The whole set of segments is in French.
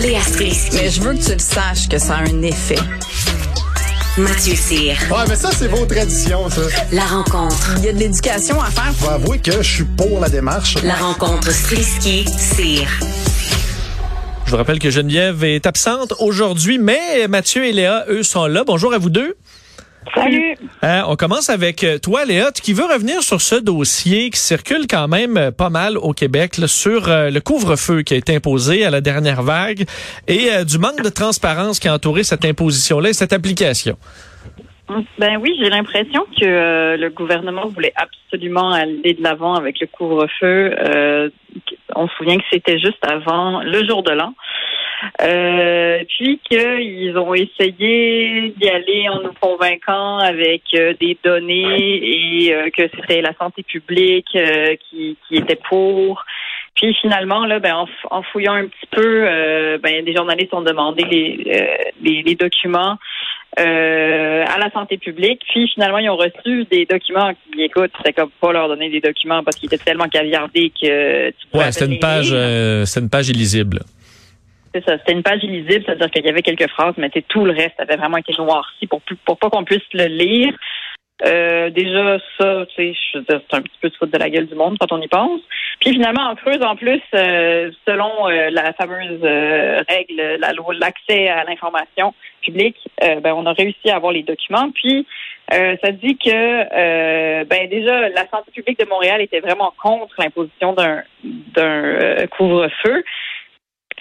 Léa Strisky. Mais je veux que tu le saches que ça a un effet. Mathieu Cyr. Ouais, mais ça, c'est vos traditions, ça. La rencontre. Il y a de l'éducation à faire. Faut avouer que je suis pour la démarche. La rencontre Strisky-Cyr. Je vous rappelle que Geneviève est absente aujourd'hui, mais Mathieu et Léa, eux, sont là. Bonjour à vous deux. Salut. Hein, on commence avec euh, toi, Léa, qui veut revenir sur ce dossier qui circule quand même euh, pas mal au Québec là, sur euh, le couvre-feu qui a été imposé à la dernière vague et du manque de transparence qui a entouré cette imposition-là et cette application. Ben oui, j'ai l'impression que le gouvernement voulait absolument aller de l'avant avec le couvre-feu. on se souvient que c'était juste avant le jour de l'an. Euh, puis qu'ils ont essayé d'y aller en nous convaincant avec euh, des données et euh, que c'était la santé publique qui, qui était pour. Puis finalement, là, ben, en, fouillant un petit peu, ben, des journalistes ont demandé les, les, documents à la santé publique. Puis finalement, ils ont reçu des documents qui, écoute, c'était comme pas leur donner des documents parce qu'ils étaient tellement caviardés que tu Ouais, c'est une page, c'est une page illisible. C'est ça, c'était une page illisible, c'est-à-dire qu'il y avait quelques phrases, mais tout le reste avait vraiment été noirci pour, pour pas qu'on puisse le lire. Euh, déjà, ça, tu sais, c'est un petit peu de faute de la gueule du monde quand on y pense. Puis finalement, en creuse, en plus, euh, selon euh, la fameuse règle, la loi, l'accès à l'information publique, ben, on a réussi à avoir les documents. Puis ça dit que, ben, déjà, la santé publique de Montréal était vraiment contre l'imposition d'un d'un couvre-feu.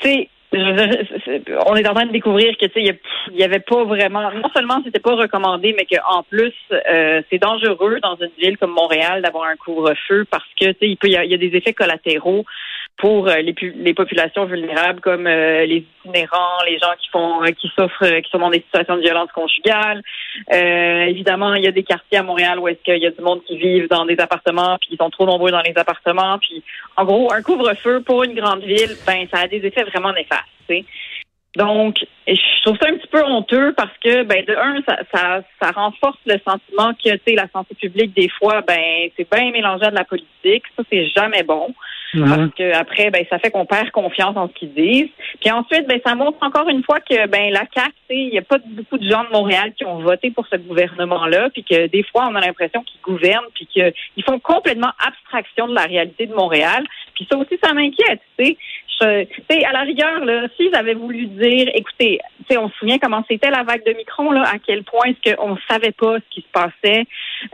Tu sais, on est en train de découvrir que tu sais il y avait pas vraiment non seulement c'était pas recommandé mais qu'en plus euh, c'est dangereux dans une ville comme Montréal d'avoir un couvre-feu parce que tu sais il peut il y, a, des effets collatéraux pour euh, les, les populations vulnérables comme euh, les itinérants, les gens qui font qui souffrent qui sont dans des situations de violence conjugale. évidemment, il y a des quartiers à Montréal où est-ce qu'il y a du monde qui vivent dans des appartements puis ils sont trop nombreux dans les appartements puis en gros un couvre-feu pour une grande ville ben ça a des effets vraiment néfastes donc, je trouve ça un petit peu honteux parce que, ben, de un, ça, ça, ça renforce le sentiment que, tu sais, la santé publique, des fois, ben, c'est bien mélangé à de la politique. Ça, c'est jamais bon. Parce que après, ben, ça fait qu'on perd confiance en ce qu'ils disent. Puis ensuite, ben, ça montre encore une fois que, ben, la CAQ, il n'y a pas beaucoup de gens de Montréal qui ont voté pour ce gouvernement-là, puis que des fois, on a l'impression qu'ils gouvernent, puis qu'ils font complètement abstraction de la réalité de Montréal. Puis ça aussi, ça m'inquiète, tu sais à la rigueur, là, s'ils avaient voulu dire, écoutez, on se souvient comment c'était la vague de Micron, là, à quel point est-ce qu'on savait pas ce qui se passait,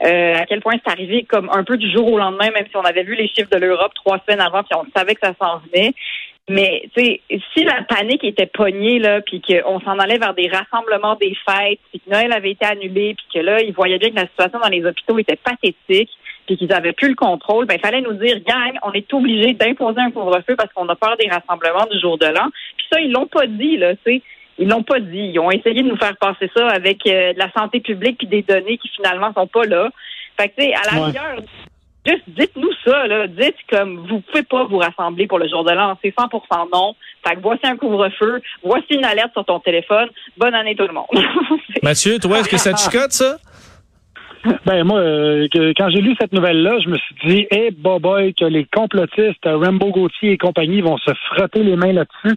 euh, à quel point c'est arrivé comme un peu du jour au lendemain, même si on avait vu les chiffres de l'Europe trois semaines avant, puis on savait que ça s'en venait. Mais tu sais, si la panique était pognée là, puis qu'on s'en allait vers des rassemblements des fêtes, puis que Noël avait été annulé, puis que là, ils voyaient bien que la situation dans les hôpitaux était pathétique, puis qu'ils avaient plus le contrôle, ben il fallait nous dire, gang, on est obligé d'imposer un couvre-feu parce qu'on a peur des rassemblements du jour de l'an. Puis ça, ils l'ont pas dit là, tu sais. Ils l'ont pas dit. Ils ont essayé de nous faire passer ça avec euh, de la santé publique puis des données qui finalement sont pas là. Fait que tu sais, à la rigueur, Juste dites-nous ça, là. Dites comme vous pouvez pas vous rassembler pour le jour de l'an. C'est 100 non. Fait que voici un couvre-feu. Voici une alerte sur ton téléphone. Bonne année tout le monde. Mathieu, toi, est-ce que ça te chicote, ça? Ben moi, euh, quand j'ai lu cette nouvelle-là, je me suis dit, eh hey, boy, que les complotistes, Rambo Gauthier et compagnie vont se frotter les mains là-dessus.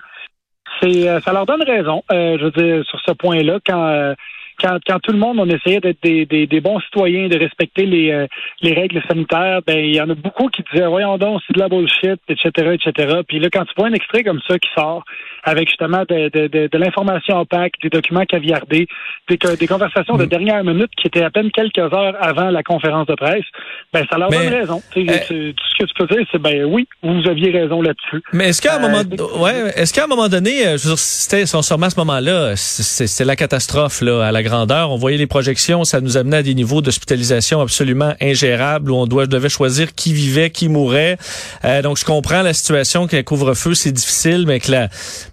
C'est, euh, ça leur donne raison, euh, je veux dire, sur ce point-là, quand quand, quand tout le monde, on essayait d'être des, des, des, bons citoyens, de respecter les, euh, les règles sanitaires, ben il y en a beaucoup qui disaient voyons donc, c'est de la bullshit, etc., etc. Puis là, quand tu vois un extrait comme ça qui sort, avec justement de, de, de, de l'information opaque, des documents caviardés, des, des conversations de mm. dernière minute qui étaient à peine quelques heures avant la conférence de presse, ben ça leur donne raison. Euh, tout ce que tu peux dire, c'est ben oui, vous aviez raison là-dessus. Mais est-ce qu'à un moment, euh, ouais, est-ce qu'à un moment donné, c'était sûrement à ce moment-là, c'est la catastrophe là à la grandeur. On voyait les projections, ça nous amenait à des niveaux d'hospitalisation absolument ingérables où on doit, devait choisir qui vivait, qui mourait. Euh, donc, je comprends la situation qu'un couvre-feu, c'est difficile, mais que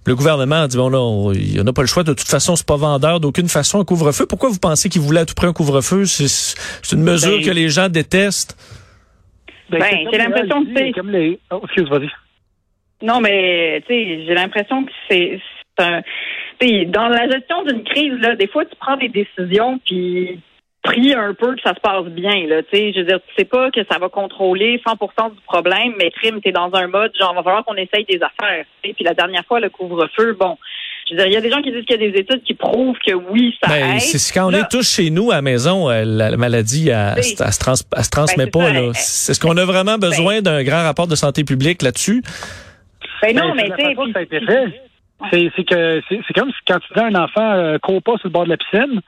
le gouvernement a dit, bon, là, on n'a pas le choix. De toute façon, c'est pas vendeur d'aucune façon un couvre-feu. Pourquoi vous pensez qu'il voulait à tout prix un couvre-feu? C'est une mesure ben, que les gens détestent. Ben, ben j'ai l'impression que c'est... Oh, excuse, vas-y. Non, mais, tu sais, j'ai l'impression que c'est un dans la gestion d'une crise, là, des fois, tu prends des décisions, puis prie un peu que ça se passe bien. Là, tu sais, je veux dire, tu sais pas que ça va contrôler 100% du problème, mais crime, t'es dans un mode genre, va falloir qu'on essaye des affaires. tu sais. Puis la dernière fois, le couvre-feu, bon, je veux dire, il y a des gens qui disent qu'il y a des études qui prouvent que oui, ça Ben, aide. c'est quand on Là, est tous chez nous à la maison, euh, la, la maladie, elle, se, trans- elle se transmet Ben, pas. ça, là. Est-ce qu'on a vraiment besoin d'un grand rapport de santé publique là-dessus? ben non, Ben, mais tu sais, C'est c'est que c'est c'est comme si quand tu dis à un enfant euh, cours pas sur le bord de la piscine,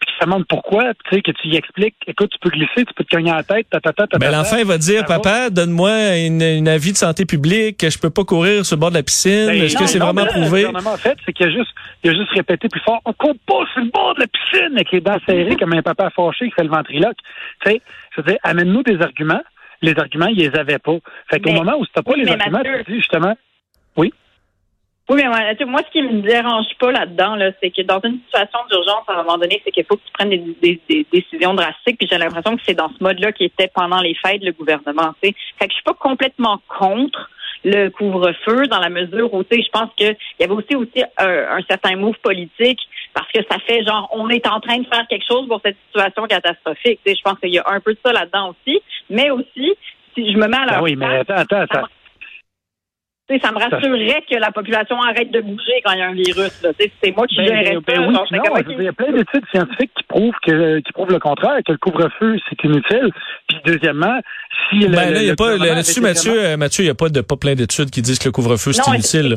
puis tu te demandes pourquoi, tu sais que tu y expliques, écoute, tu peux glisser, tu peux te cogner à la tête, ta ta ta ta. Ben, ta, l'enfant il va dire, papa, donne-moi une, une avis de santé publique, que je peux pas courir sur le bord de la piscine. Ben, Est-ce que non, c'est non, vraiment mais là, Le prouvé? gouvernement a fait, c'est qu'il a juste, il a juste répété plus fort, on court pas sur le bord de la piscine avec les dents serrées comme un papa fâché qui fait le ventriloque. Tu sais, je veux dire, amène-nous des arguments. Les arguments, ils les avaient pas. Fait qu'au Mais- moment où t'as pas oui, les mais arguments, Mathieu- tu dis justement, Oui, mais moi, moi, ce qui me dérange pas là-dedans, là, c'est que dans une situation d'urgence, à un moment donné, c'est qu'il faut que tu prennes des, des- des décisions drastiques. Puis j'ai l'impression que c'est dans ce mode-là qui était pendant les fêtes le gouvernement. tu sais. Fait que je suis pas complètement contre le couvre-feu dans la mesure où, tu sais, je pense qu'il y avait aussi aussi un, un certain move politique parce que ça fait genre on est en train de faire quelque chose pour cette situation catastrophique. Tu sais, je pense qu'il y a un peu de ça là-dedans aussi, mais aussi si je me mets à ben leur oui, mais place, attends, attends, attends. tu sais, ça me rassurerait que la population arrête de bouger quand il y a un virus. C'est moi qui Ben, gérerais ben ça. oui, il y a plein d'études scientifiques qui prouvent que qui prouvent le contraire, que le couvre-feu c'est inutile. Puis deuxièmement, si le, Ben là, il y a le pas, là-dessus, avait Mathieu, vraiment- euh, Mathieu, il y a pas de, pas plein d'études qui disent que le couvre-feu, c'est inutile.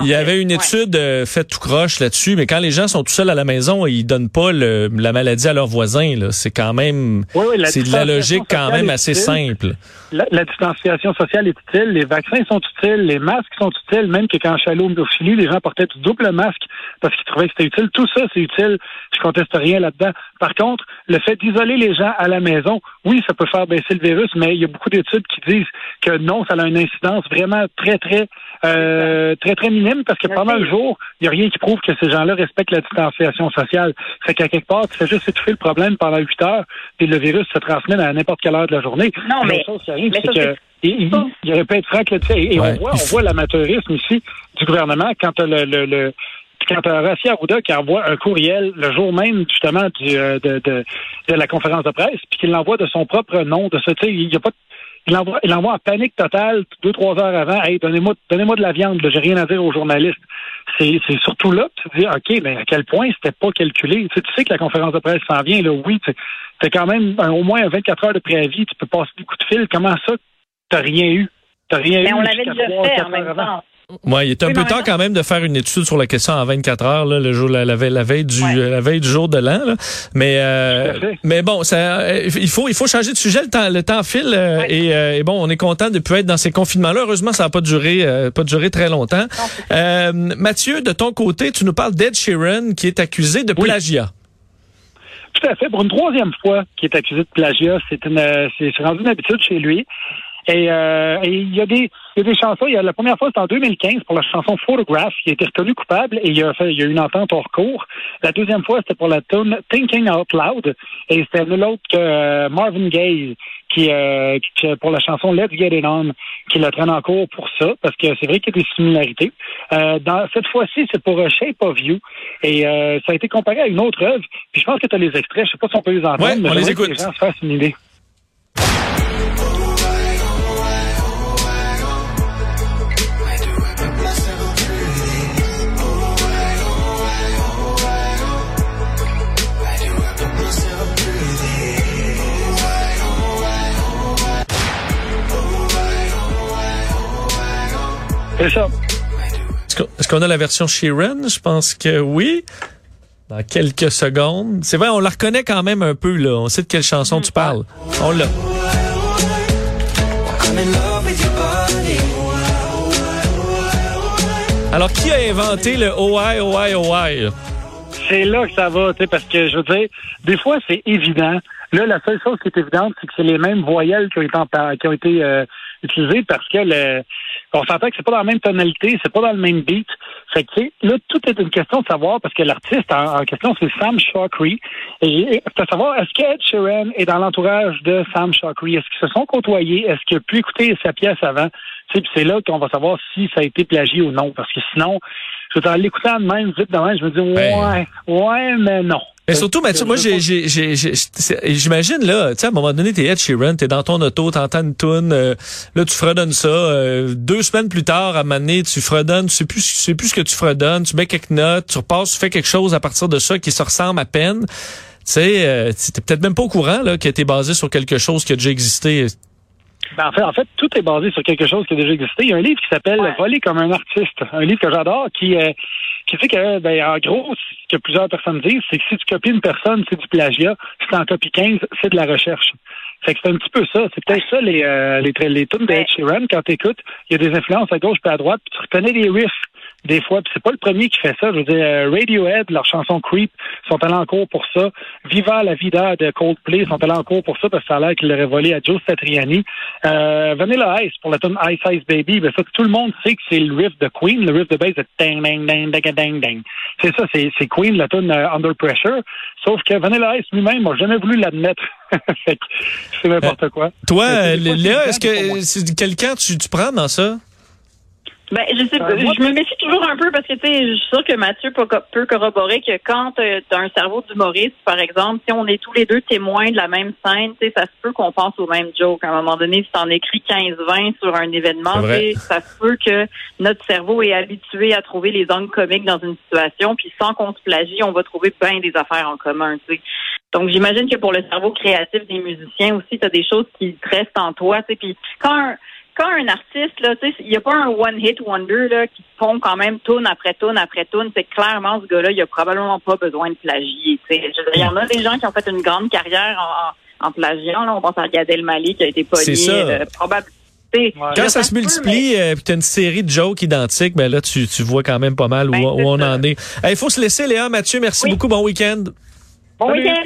Il y avait une Ouais. étude euh, faite tout croche là-dessus, mais quand les gens sont tout seuls à la maison, ils donnent pas le- la maladie à leurs voisins. C'est quand même, Oui, oui, la c'est de la logique quand distanciation même assez simple. La, la distanciation sociale est utile, les vaccins sont utiles, les masques sont utiles, même que quand je suis allé au Chili, les gens portaient du double masque parce qu'ils trouvaient que c'était utile. Tout ça, c'est utile. Je conteste rien là-dedans. Par contre, le fait d'isoler les gens à la maison, oui, ça peut faire baisser le virus, mais il y a beaucoup d'études qui disent que non, ça a une incidence vraiment très, très, euh, très, très minime parce que pendant le jour, il n'y a rien qui prouve que ces gens-là respectent la distanciation sociale. Fait qu'à quelque part, tu fais juste étouffer le problème pendant 8 heures, puis le virus se transmet à n'importe quelle heure de la journée. Non, mais- chose qui arrive, mais c'est ça, que il, il- il aurait pu être franc là-dessus. Et, et Ouais, on voit, on voit l'amateurisme ici du gouvernement quand t'as le, le, le quand t'as Rassi Arruda qui envoie un courriel le jour même justement du, euh, de, de, de la conférence de presse, puis qu'il l'envoie de son propre nom, de ce, tu sais, il y a pas de- il l'envoie, il l'envoie en panique totale deux, trois heures avant. Hey, donnez-moi, donnez-moi de la viande, là, j'ai rien à dire aux journalistes. C'est, c'est surtout là tu te dis, OK, mais à quel point c'était pas calculé? Tu sais, tu sais que la conférence de presse s'en vient, là, oui, tu as quand même un- au moins 24 heures de préavis, tu peux passer des coups de fil. Comment ça, t'as rien eu? T'as rien Mais eu on l'avait déjà fait en même temps. Ouais, il est un Oui, peu même quand même de faire une étude sur la question en 24 heures, là, le jour, la, la veille, la veille du, Ouais. la veille du jour de l'an. là. Mais, euh, mais bon, ça, il faut, il faut changer de sujet. Le temps, le temps file euh, Ouais. et, euh, et bon, on est content de plus être dans ces confinements-là. Heureusement, ça n'a pas duré, euh, pas duré très longtemps. Euh, Mathieu, de ton côté, tu nous parles d'Ed Sheeran qui est accusé de Oui. plagiat. Tout à fait. Pour une troisième fois qui est accusé de plagiat, c'est une, c'est c'est rendu une habitude chez lui. Et, euh, et il y a des, il y a des chansons. Il y a, la première fois, c'était en 2015 pour la chanson Photograph. Il a été reconnu coupable et il a fait, il y a eu une entente hors cours. La deuxième fois, c'était pour la tune Thinking Out Loud et c'était nul autre que euh, Marvin Gaye qui, euh, qui, pour la chanson Let's Get It On, qui le traîne en cours pour ça, parce que c'est vrai qu'il y a des similarités. Euh, dans cette fois-ci, c'est pour euh, Shape of You, et euh, ça a été comparé à une autre œuvre. Puis je pense que tu as les extraits, je sais pas si on peut les entendre, Ouais, mais on les j'aimerais que écoute. les gens se fassent une idée. C'est ça. Est-ce qu'on- a la version Sheeran? Je pense que oui. Dans quelques secondes. C'est vrai, on la reconnaît quand même un peu, là. On sait de quelle chanson tu parles. On l'a. Alors, qui a inventé le OI, OI, OI? C'est là que ça va, tu sais, parce que je veux dire, des fois c'est évident. Là, la seule chose qui est évidente, c'est que c'est les mêmes voyelles qui ont été, en- qui ont été euh, utilisées parce que le, on s'entend que c'est pas dans la même tonalité, c'est pas dans le même beat. Fait que, là, tout est une question de savoir parce que l'artiste en, en question, c'est Sam Shockery. Et, et de savoir, est-ce que Ed Sheeran est dans l'entourage de Sam Shockery? Est-ce qu'ils se sont côtoyés? Est-ce qu'il a pu écouter sa pièce avant? C'est là qu'on va savoir si ça a été plagié ou non. Parce que sinon, je dire, en l'écoutant de même, vite de même, je me dis, Ben. ouais, ouais, mais non. Mais surtout, Mathieu, moi, j'imagine, là, tu sais, à un moment donné, t'es Ed Sheeran, t'es dans ton auto, t'entends une toune, euh, là, tu fredonnes ça, euh, deux semaines plus tard, à un moment donné, tu fredonnes, tu sais plus, tu sais plus ce que tu fredonnes, tu mets quelques notes, tu repasses, tu fais quelque chose à partir de ça qui se ressemble à peine. Tu sais, euh, t'es peut-être même pas au courant, là, que t'es basé sur quelque chose qui a déjà existé. Ben, en, fait, en fait, tout est basé sur quelque chose qui a déjà existé. Il y a un livre qui s'appelle Ouais. Voler comme un artiste, un livre que j'adore, qui, euh, qui dit que, ben, en gros, ce que plusieurs personnes disent, c'est que si tu copies une personne, c'est du plagiat. Si tu en copies 15, c'est de la recherche. Fait que c'est un petit peu ça. C'est peut-être ça, les, euh, les, les tunes de Ed Sheeran. Quand t'écoutes, il y a des influences à gauche puis à droite, puis tu reconnais les riffs des fois. Puis c'est pas le premier qui fait ça. Je veux dire, euh, Radiohead, leur chanson Creep, sont allés en cours pour ça. Viva la vida de Coldplay sont allés en cours pour ça parce que ça a l'air qu'ils l'auraient volé à Joe Satriani. Euh, Vanilla Ice pour la tune Ice Ice Baby, ben ça tout le monde sait que c'est le riff de Queen, le riff de bass de dang dang dang dang dang dang. C'est ça, c'est c'est Queen la tune euh, Under Pressure. Sauf que Vanilla Ice lui-même n'a jamais voulu l'admettre. fait que c'est n'importe quoi. Toi, euh, des fois, Léa, est-ce que c'est quelqu'un tu, tu prends dans ça? Ben, je sais, Euh, moi- je me méfie toujours un peu parce que, tu sais, je suis sûre que Mathieu peut, peut corroborer que quand tu as un cerveau d'humoriste, par exemple, si on est tous les deux témoins de la même scène, tu sais, ça se peut qu'on pense au même joke. À un moment donné, si t'en écris 15-20 sur un événement, ça se peut que notre cerveau est habitué à trouver les angles comiques dans une situation, puis sans qu'on se plagie, on va trouver bien des affaires en commun, tu sais. Donc, j'imagine que pour le cerveau créatif des musiciens aussi, tu as des choses qui te restent en toi, tu sais, puis quand un, quand un artiste, là, tu sais, il n'y a pas un one-hit wonder là, qui font quand même tune après tune après tune. C'est clairement, ce gars-là, il a probablement pas besoin de plagier. tu sais. Je veux dire, Il y en a des gens qui ont fait une grande carrière en, en, en plagiant. Là. On pense à Gad Elmaleh qui a été pogné. C'est ça. euh, probable- tu sais, Ouais. Quand ça se peut, mais- multiplie, euh, puis t'as une série de jokes identiques, ben là, tu, tu vois quand même pas mal où, Ben, où on ça. en est. Il faut se laisser, Léa. Mathieu, merci Oui. beaucoup. Bon week-end. Bon week-end.